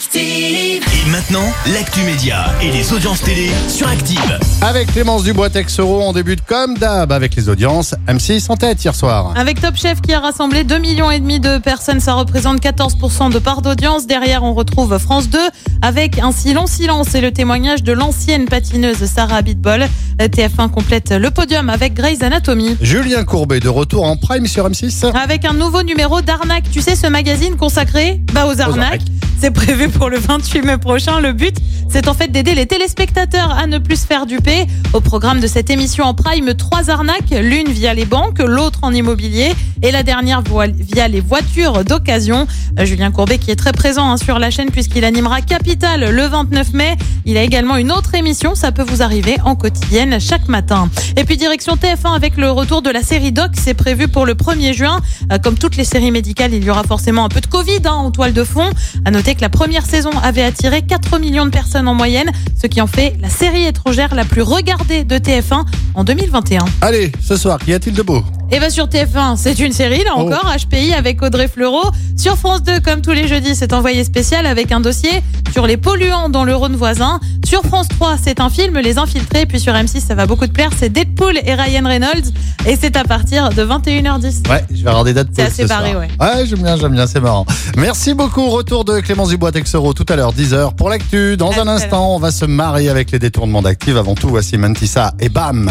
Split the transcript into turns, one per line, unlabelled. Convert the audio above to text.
Active.
Et maintenant, l'actu média et les audiences télé sur Active.
Avec Clémence Dubois-Texero, on débute comme d'hab avec les audiences. M6 en tête hier soir.
Avec Top Chef qui a rassemblé 2 millions et demi de personnes, ça représente 14% de part d'audience. Derrière, on retrouve France 2 avec un si long silence et le témoignage de l'ancienne patineuse Sarah Abitbol. TF1 complète le podium avec Grey's Anatomy.
Julien Courbet de retour en prime sur M6.
Avec un nouveau numéro d'Arnaque. Tu sais, ce magazine consacré? Bah, aux arnaques.
arnaques.
C'est prévu pour le 28 mai prochain. Le but, c'est en fait d'aider les téléspectateurs à ne plus se faire duper. Au programme de cette émission en prime, trois arnaques, l'une via les banques, l'autre en immobilier et la dernière via les voitures d'occasion. Euh, Julien Courbet qui est très présent hein, sur la chaîne puisqu'il animera Capital le 29 mai. Il a également une autre émission, ça peut vous arriver en quotidienne chaque matin. Et puis direction TF1 avec le retour de la série Doc, c'est prévu pour le 1er juin. Euh, Comme toutes les séries médicales, il y aura forcément un peu de Covid hein, en toile de fond. À noter que la première saison avait attiré 4 millions de personnes en moyenne, ce qui en fait la série étrangère la plus regardée de TF1 en 2021.
Allez, ce soir, qu'y a-t-il de beau?
Et bien sur TF1, c'est une série, là
Oh.
encore, HPI avec Audrey Fleurot. Sur France 2, comme tous les jeudis, c'est envoyé spécial avec un dossier sur les polluants dans le Rhône voisin. Sur France 3, c'est un film, Les Infiltrés. Puis sur M6, ça va beaucoup te plaire, c'est Deadpool et Ryan Reynolds. Et c'est à partir de 21h10.
Ouais, je vais regarder dates
C'est assez barré, ouais.
Ouais, j'aime bien, j'aime bien, c'est marrant. Merci beaucoup. Retour de Clémence Dubois-Texero tout à l'heure, 10h pour l'actu. Dans
À
un instant, on va se marier avec les détournements d'Active. Avant tout, voici Mantissa et bam